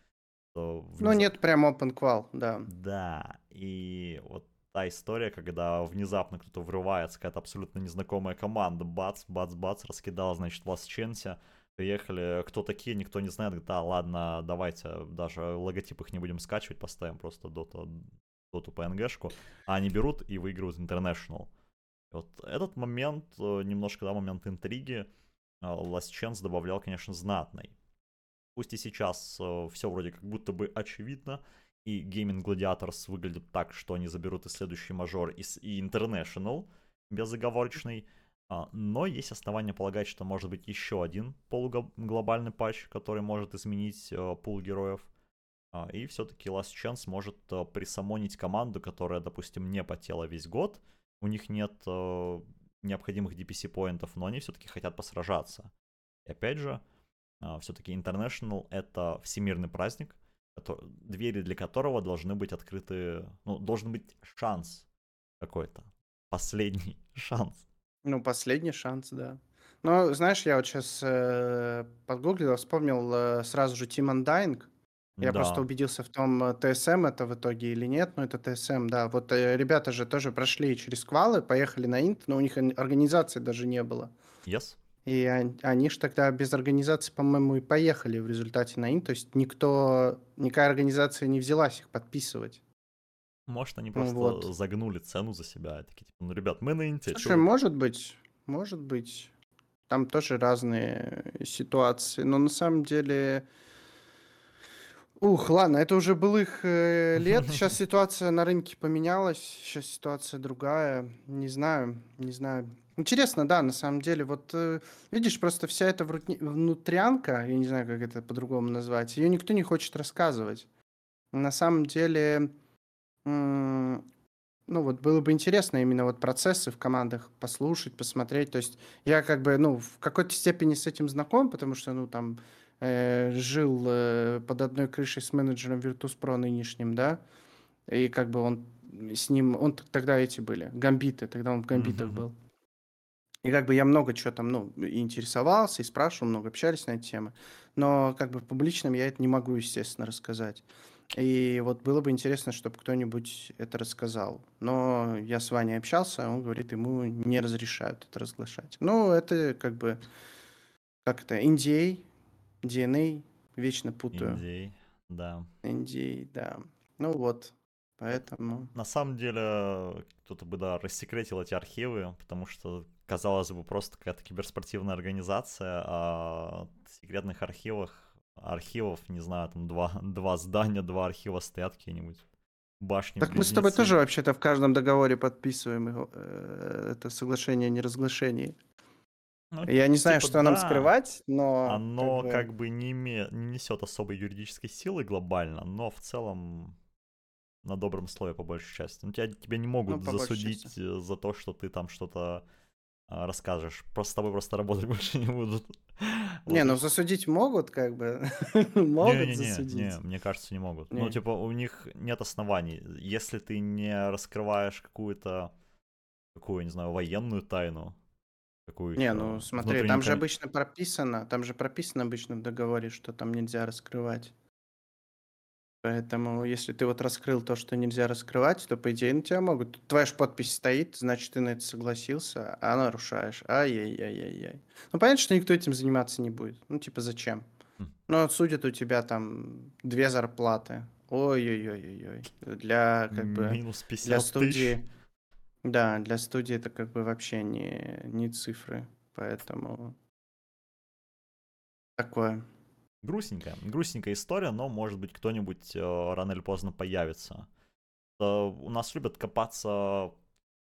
что Ну, нет прям open qual, да. Да, и вот та история, когда внезапно кто-то врывается, какая-то абсолютно незнакомая команда, бац, бац, бац, раскидала, значит, Last Chance, приехали, кто такие, никто не знает, говорит, да, ладно, давайте даже логотип их не будем скачивать, поставим просто Dota, Dota PNG-шку, а они берут и выигрывают International. Вот этот момент, э, немножко, да, момент интриги, э, Last Chance добавлял, конечно, знатный. Пусть и сейчас все вроде как будто бы очевидно, и Gaming Gladiators выглядит так, что они заберут и следующий мажор, и, и International безоговорочный, а, но есть основания полагать, что может быть еще один полуглобальный патч, который может изменить э, пул героев. А, И все-таки Last Chance может э, присамонить команду, которая, допустим, не потела весь год. У них нет э, необходимых DPC-поинтов, но они все-таки хотят посражаться. И опять же, все-таки International это всемирный праздник, двери для которого должны быть открыты, ну, должен быть шанс какой-то. Последний шанс. Ну, последний шанс, да. Но, знаешь, я вот сейчас э, подгуглил, вспомнил э, сразу же Team Undying. Я Да. просто убедился в том, э, ТСМ это в итоге или нет, но это ТСМ, да. Вот э, ребята же тоже прошли через квалы, поехали на Инт, но у них организации даже не было. Yes? И он- они же тогда без организации, по-моему, и поехали в результате на Инт. То есть никто, никакая организация не взялась их подписывать. Может, они Ну просто вот. загнули цену за себя. и Такие, типа, ну, ребят, мы на инте. Слушай, вы может быть, может быть. Там тоже разные ситуации. Но на самом деле... Ух, ладно, это уже былых э, лет. Сейчас ситуация на рынке поменялась. Сейчас ситуация другая. Не знаю, не знаю. Интересно, да, на самом деле. Вот э, видишь, просто вся эта врутни- внутрянка, я не знаю, как это по-другому назвать, ее никто не хочет рассказывать. На самом деле, м, ну вот было бы интересно именно вот процессы в командах послушать, посмотреть. То есть я как бы, ну, в какой-то степени с этим знаком, потому что, ну, там э, жил под одной крышей с менеджером Virtus.pro нынешним, да, и как бы он с ним, он тогда эти были, гамбиты, тогда он в гамбитах Мгм. был. И как бы я много чего там, ну, и интересовался, и спрашивал, много общались на эти темы. Но как бы в публичном я это не могу, естественно, рассказать. И вот было бы интересно, чтобы кто-нибудь это рассказал. Но я с Ваней общался, он говорит, ему не разрешают это разглашать. Ну, это как бы, как это, NDA, DNA, вечно путаю. Индей, да. NDA, да. Ну вот, поэтому... На самом деле, кто-то бы, да, рассекретил эти архивы, потому что, казалось бы, просто какая-то киберспортивная организация, а в секретных архивах, архивов, не знаю, там два, два здания, два архива стоят какие-нибудь башни. Так мы с тобой тоже вообще-то в каждом договоре подписываем э, это соглашение о неразглашении. Ну, Я не знаю, типа, что нам да, скрывать, но... Оно как бы- как бы не, име... не несет особой юридической силы глобально, но в целом на добром слове по большей части. Ну, тебя, тебя не могут большей засудить части. э, за то, что ты там что-то а, расскажешь. Просто с тобой просто работать больше не будут. Не, Вот ну засудить могут, как бы. Могут Не-не-не, засудить. не, мне кажется, не могут. Ну, Не. типа, у них нет оснований. Если ты не раскрываешь какую-то, какую, не знаю, военную тайну, какую Не, ну смотри, там же обычно прописано, там же прописано обычно в договоре, что там нельзя раскрывать. Поэтому, если ты вот раскрыл то, что нельзя раскрывать, то, по идее, на тебя могут. Твоя же подпись стоит, значит, ты на это согласился, а нарушаешь. Ай-яй-яй-яй-яй. Ну, понятно, что никто этим заниматься не будет. Ну, типа, зачем? Хм. Ну, судят у тебя там две зарплаты. Ой-ой-ой-ой-ой. Для, как бы, минус 50 для тысяч. Да, для студии это как бы вообще не, не цифры. Поэтому... Такое. Грустненькая, грустненькая история, но, может быть, кто-нибудь э, рано или поздно появится. Э, у нас любят копаться в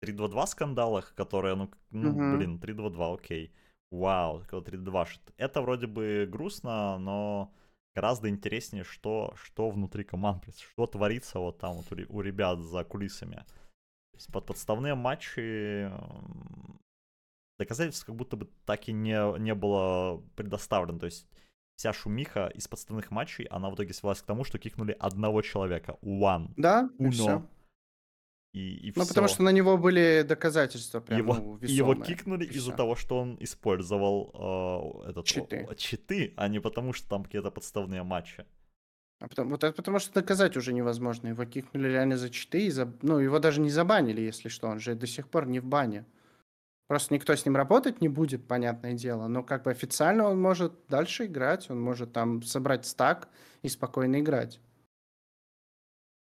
3.2.2 скандалах, которые, ну, ну Мгм. блин, 3.2.2, окей. Вау, такое 3.2. шит. Это вроде бы грустно, но гораздо интереснее, что, что внутри команд, что творится вот там вот у, у ребят за кулисами. Под подставные матчи м, доказательств как будто бы так и не, не было предоставлено. То есть вся шумиха из подставных матчей, она в итоге свелась к тому, что кикнули одного человека. One. Да, и Uno. всё. И, и Ну, потому что на него были доказательства прям, его, ну, и его весомые. кикнули и из-за того, что он использовал э, этот, Читы. читы, а не потому, что там какие-то подставные матчи. А потом, вот это потому что доказать уже невозможно. Его кикнули реально за читы, и за, ну, его даже не забанили, если что. Он же до сих пор не в бане. Просто никто с ним работать не будет, понятное дело. Но как бы официально он может дальше играть, он может там собрать стак и спокойно играть.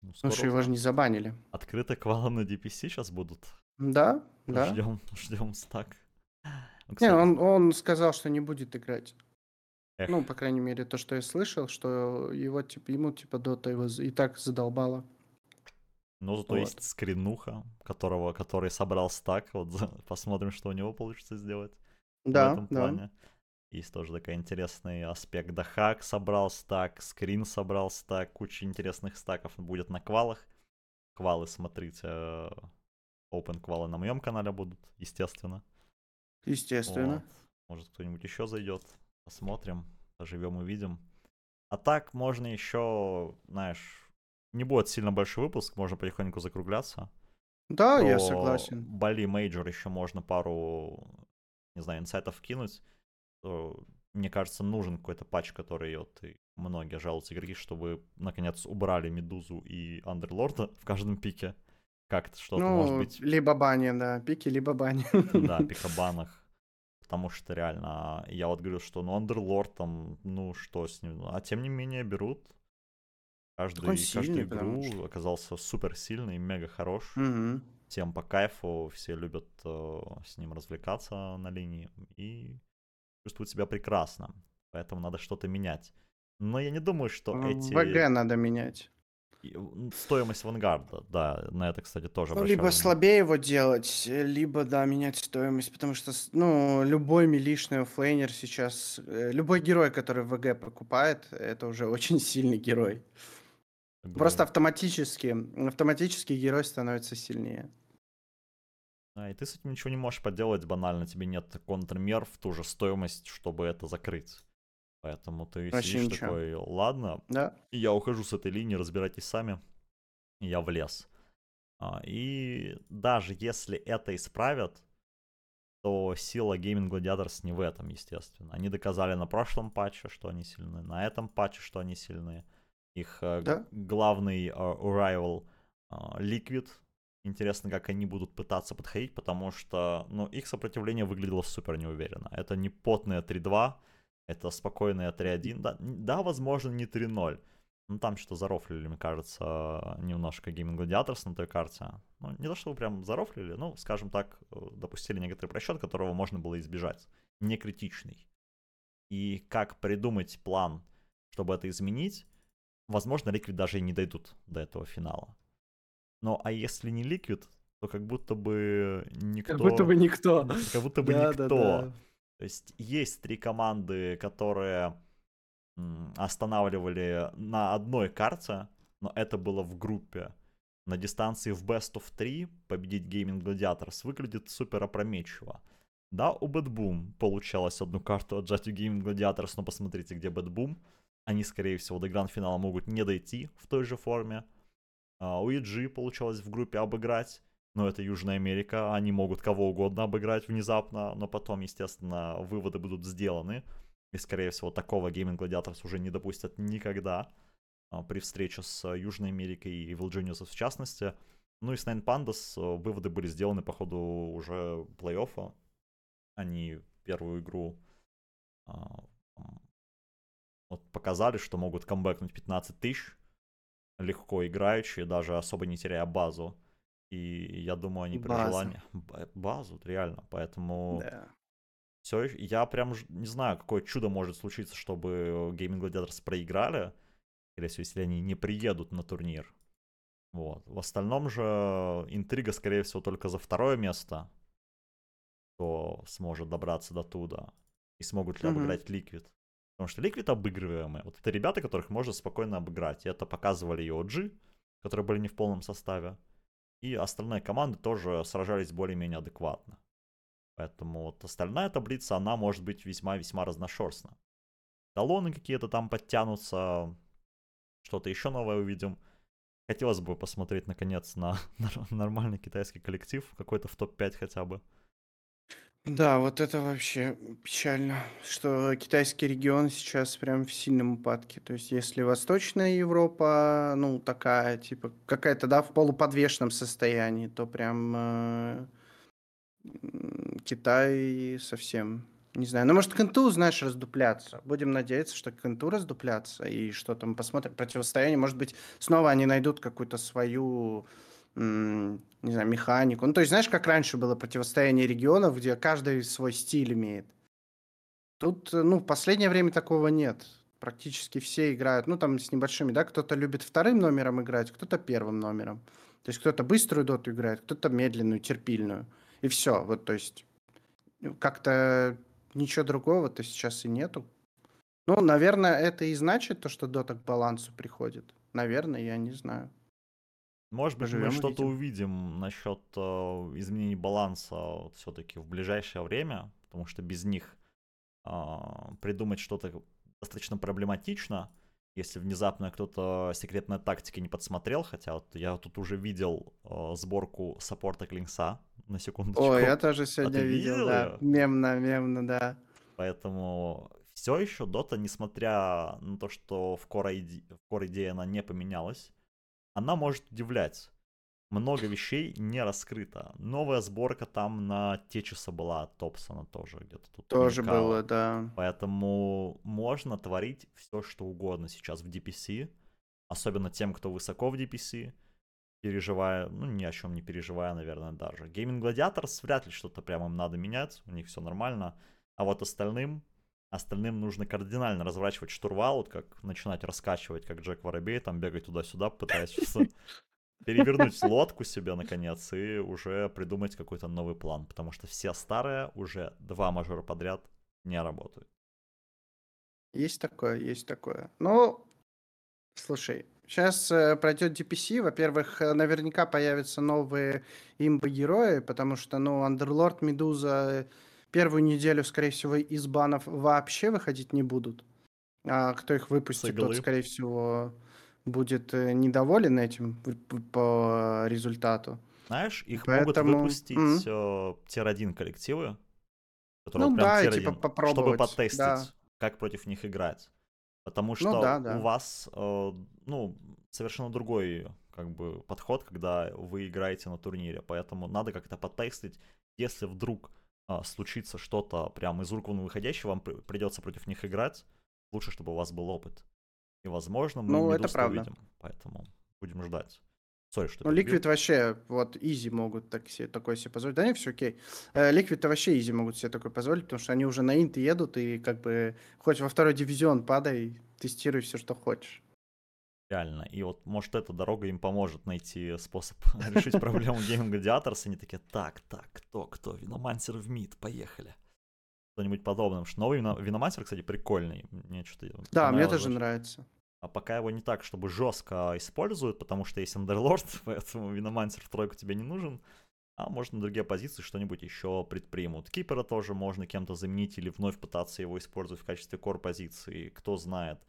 Ну, Потому что его же не забанили. Открыто квалы на DPC сейчас будут. Да, да. Ждем, ждем стак. Ну, Не, кстати, он, он сказал, что не будет играть. Эх, Ну, по крайней мере, то, что я слышал, что его, типа, ему, типа, Дота его и так задолбало. Но зато Вот. есть скринуха, которого, который собрал стак. Вот посмотрим, что у него получится сделать в Да, этом да. плане. Есть тоже такой интересный аспект. Дахак собрал стак, скрин собрал стак, куча интересных стаков будет на квалах. Квалы смотрите. э, Open квалы на моем канале будут, естественно. Естественно. Вот. Может кто-нибудь еще зайдет. Посмотрим. Поживем, увидим. А так можно еще, знаешь, не будет сильно большой выпуск, можно потихоньку закругляться. Да, я Про согласен. Бали Мейджор еще можно пару, не знаю, инсайтов кинуть. То, Мне кажется, нужен какой-то патч, который вот и многие жалуются игроки, чтобы наконец убрали Медузу и Андерлорда в каждом пике. Как-то что-то Ну, может быть либо бани, да, пики, либо бани. да, пикабанах. Потому что реально, я вот говорю, что ну Андерлорд там, ну что с ним. А тем не менее берут. Каждый, каждую сильный, потому игру что. оказался супер сильный, мега хорош. Мгм. Всем по кайфу, все любят э, с ним развлекаться на линии и чувствуют себя прекрасно. Поэтому надо что-то менять. Но я не думаю, что В эти... ВГ надо менять. Стоимость Вангарда, да, на это, кстати, тоже Ну, либо внимание. слабее его делать, либо, да, менять стоимость, потому что, ну, любой милишный оффлейнер сейчас, э, любой герой, который ВГ покупает, это уже очень сильный герой. Бы, Просто автоматически, автоматически герой становится сильнее. Да, и ты с этим ничего не можешь поделать банально, тебе нет контрмер в ту же стоимость, чтобы это закрыть. Поэтому ты Вообще сидишь ничего. такой, ладно, Да? я ухожу с этой линии, разбирайтесь сами. Я влез. А, И даже если это исправят, то сила Gaming Gladiators не в этом, естественно. Они доказали на прошлом патче, что они сильны, на этом патче, что они сильны. Их э, Да. главный э, rival э, Liquid. Интересно, как они будут пытаться подходить, потому что ну, их сопротивление выглядело супер неуверенно. Это не потные 3-2, это спокойные 3-1. Да, да, возможно, не 3-0. Ну, там что зарофлили, мне кажется, немножко Gaimin Gladiators на той карте. ну, не то чтобы прям зарофлили, ну, скажем так, э, допустили некоторый просчет, которого можно было избежать. Не критичный. И как придумать план, чтобы это изменить, возможно, Liquid даже и не дойдут до этого финала. Ну, а если не Liquid, то как будто бы никто... Как будто бы никто. Как будто бы да, никто. Да, да. То есть есть три команды, которые останавливали на одной карте, но это было в группе. На дистанции в Best of 3 победить Gaming Gladiators выглядит супер опрометчиво. Да, у Boom получалось одну карту отжать у Gaming Gladiators, но посмотрите, где Boom. Они, скорее всего, до гранд-финала могут не дойти в той же форме. А у EG получалось в группе обыграть, но это Южная Америка, они могут кого угодно обыграть внезапно, но потом, естественно, выводы будут сделаны. И, скорее всего, такого Gaming Gladiators уже не допустят никогда а, при встрече с Южной Америкой и Evil Geniuses в частности. Ну и с Nine Pandas а, выводы были сделаны по ходу уже плей-оффа. Они первую игру а, вот показали, что могут камбэкнуть 15 тысяч, легко играющие, даже особо не теряя базу. И я думаю, они при желании... Базу, реально. Поэтому да все, я прям не знаю, какое чудо может случиться, чтобы Gaming Gladiators проиграли, или если они не приедут на турнир. Вот. В остальном же интрига, скорее всего, только за второе место, кто сможет добраться до туда. И смогут ли mm-hmm. обыграть Liquid. Потому что Liquid обыгрываемые. Вот это ребята, которых можно спокойно обыграть. И это показывали и OG, которые были не в полном составе. И остальные команды тоже сражались более-менее адекватно. Поэтому вот остальная таблица, она может быть весьма-весьма разношерстна. Талоны какие-то там подтянутся, что-то еще новое увидим. Хотелось бы посмотреть, наконец, на нормальный китайский коллектив, какой-то в топ-5 хотя бы. Да, вот это вообще печально, что китайский регион сейчас прям в сильном упадке. То есть, если Восточная Европа, ну, такая, типа, какая-то, да, в полуподвешенном состоянии, то прям э, Китай совсем не знаю. Ну, может, Кенту, знаешь, раздупляться. Будем надеяться, что Кенту раздуплятся. И что там, посмотрим. Противостояние, может быть, снова они найдут какую-то свою, не знаю, механику. Ну, то есть, знаешь, как раньше было противостояние регионов, где каждый свой стиль имеет. Тут, ну, в последнее время такого нет. Практически все играют, ну, там с небольшими, да, кто-то любит вторым номером играть, кто-то первым номером. То есть кто-то быструю доту играет, кто-то медленную, терпильную. И все. Вот, то есть как-то ничего другого-то сейчас и нету. Ну, наверное, это и значит то, что Дота к балансу приходит. Наверное, я не знаю. Может быть, мы что-то увидим насчет э, изменений баланса вот, все-таки в ближайшее время, потому что без них э, придумать что-то достаточно проблематично если внезапно кто-то секретной тактики не подсмотрел, хотя вот я тут уже видел э, сборку саппорта Клинкса, на секундочку. О, я тоже сегодня а видел, видел, да. Мемно, мемно, да. Поэтому все еще Дота, несмотря на то, что в core, иде... в core идее она не поменялась, она может удивлять много вещей не раскрыто. Новая сборка там на Течиса была от Топсона тоже где-то тут. Тоже мелькала. было, да. Поэтому можно творить все, что угодно сейчас в DPC. Особенно тем, кто высоко в DPC. Переживая, ну ни о чем не переживая, наверное, даже. Gaming Gladiators вряд ли что-то прямо им надо менять. У них все нормально. А вот остальным, остальным нужно кардинально разворачивать штурвал, вот как начинать раскачивать, как Джек Воробей, там бегать туда-сюда, пытаясь перевернуть лодку себе, наконец, и уже придумать какой-то новый план. Потому что все старые уже два мажора подряд не работают. Есть такое, есть такое. Ну, слушай, сейчас э, пройдет DPC. Во-первых, э, наверняка появятся новые имбо-герои, потому что, ну, Underlord, Медуза первую неделю, скорее всего, из банов вообще выходить не будут. А кто их выпустит, тот, скорее всего, будет э, недоволен этим по результату. Знаешь, их Поэтому... могут выпустить mm-hmm. тир-1 коллективы, ну, да, tier-1, типа попробовать, чтобы потестить, да. как против них играть. Потому ну что ну, да, да. у вас, э, ну, совершенно другой как бы подход, когда вы играете на турнире. Поэтому надо как-то потестить, если вдруг э, случится что-то прям из рук вон выходящего, вам придется против них играть, лучше, чтобы у вас был опыт. И, возможно, мы ну, это правда. увидим. Поэтому будем ждать. Sorry, что Ну. Liquid вообще, вот, easy могут так себе, такое себе позволить. Да не, все окей. Э, Liquid вообще изи могут себе такое позволить, потому что они уже на инт едут, и как бы хоть во второй дивизион падай, тестируй все, что хочешь. Реально. И вот, может, эта дорога им поможет найти способ решить проблему Gaming Gladiators. Они такие, так, так, кто, кто? Виномансер в мид, поехали. Что-нибудь подобное. Потому что новый Вино- Виномансер, кстати, прикольный. Мне что-то Да, мне тоже нравится. А пока его не так, чтобы жестко используют, потому что есть Андерлорд, поэтому Виномансер в тройку тебе не нужен. А может на другие позиции что-нибудь еще предпримут. Кипера тоже можно кем-то заменить или вновь пытаться его использовать в качестве кор-позиции. Кто знает.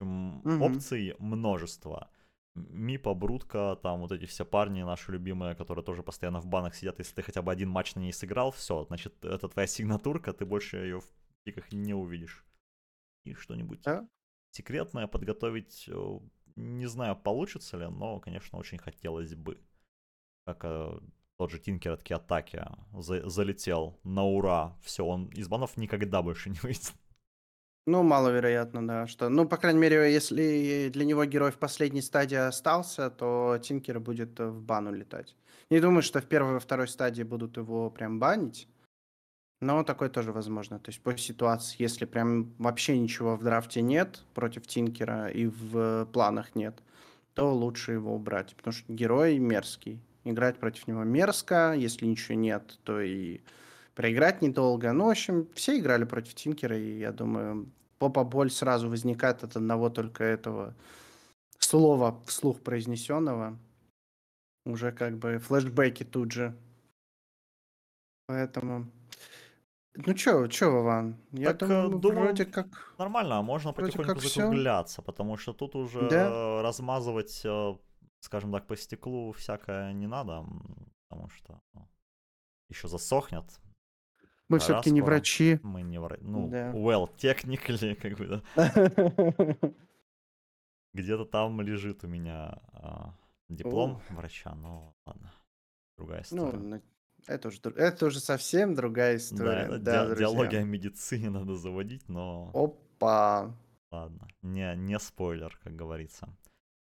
Мгм. Опций множество. Мипа, Брутка, там вот эти все парни наши любимые, которые тоже постоянно в банах сидят. Если ты хотя бы один матч на ней сыграл, все, значит, это твоя сигнатурка, ты больше ее в пиках не увидишь. И что-нибудь Да. секретное подготовить, э, не знаю, получится ли, но, конечно, очень хотелось бы. Как э, тот же Тинкер от Киатаки за- залетел на ура. Все, он из банов никогда больше не выйдет. Ну, маловероятно, да. Что, ну, по крайней мере, если для него герой в последней стадии остался, то Тинкер будет э, в бан улетать. Не думаю, что в первой и второй стадии будут его прям банить. Но такое тоже возможно. То есть по ситуации, если прям вообще ничего в драфте нет против Тинкера и в планах нет, то лучше его убрать. Потому что герой мерзкий. Играть против него мерзко. Если ничего нет, то и проиграть недолго. Ну, в общем, все играли против Тинкера, и я думаю, попа боль сразу возникает от одного только этого слова вслух произнесенного. Уже как бы флешбеки тут же. Поэтому... Ну чё, чё, Вован? Я Так, э, думаю, думаю, вроде как... Нормально, а можно Вроде потихоньку закругляться, потому что тут уже Да. размазывать, э, скажем так, по стеклу всякое не надо, потому что еще засохнет. Мы Пора все-таки не скоро. врачи. Мы не вра- Ну, Да. well, technically, как бы, да. Где-то там лежит у меня а, диплом врача, но ладно. Другая Ну, история. ну, это уже, дру- это уже совсем другая да, история. это Да, ди- друзья. диалоги о медицине надо заводить, но Опа. ладно. Не, не спойлер, как говорится.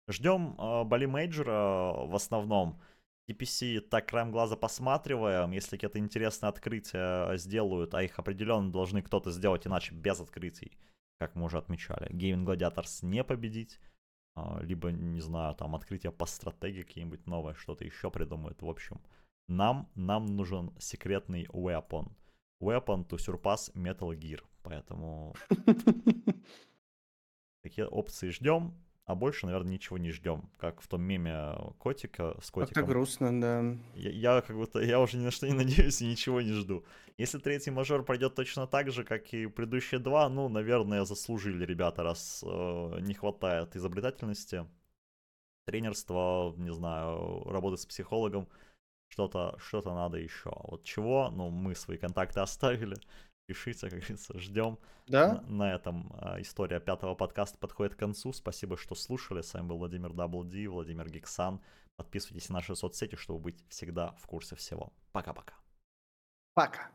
Ждем э, Бали Мейджора в основном. DPC так краем глаза посматриваем. Если какие-то интересные открытия сделают, а их определенно должны кто-то сделать, иначе без открытий, как мы уже отмечали. Gaming Gladiators не победить. а, Либо, не знаю, там открытия по стратегии какие-нибудь новые, что-то еще придумают. В общем, нам, нам нужен секретный weapon. Weapon to surpass Metal Gear. Поэтому такие опции ждем, а больше, наверное, ничего не ждем. Как в том меме котика с котиком. грустно, да. Я, я как будто, я уже ни на что не надеюсь и ничего не жду. Если третий мажор пройдет точно так же, как и предыдущие два, ну, наверное, заслужили ребята, раз э, не хватает изобретательности, тренерства, не знаю, работы с психологом, что-то что надо еще. Вот чего, ну, мы свои контакты оставили, пишите, как говорится, ждем. Да? На, на этом а, история пятого подкаста подходит к концу. Спасибо, что слушали. С вами был Владимир WD, Владимир Гиксан. Подписывайтесь на наши соцсети, чтобы быть всегда в курсе всего. Пока-пока. Пока.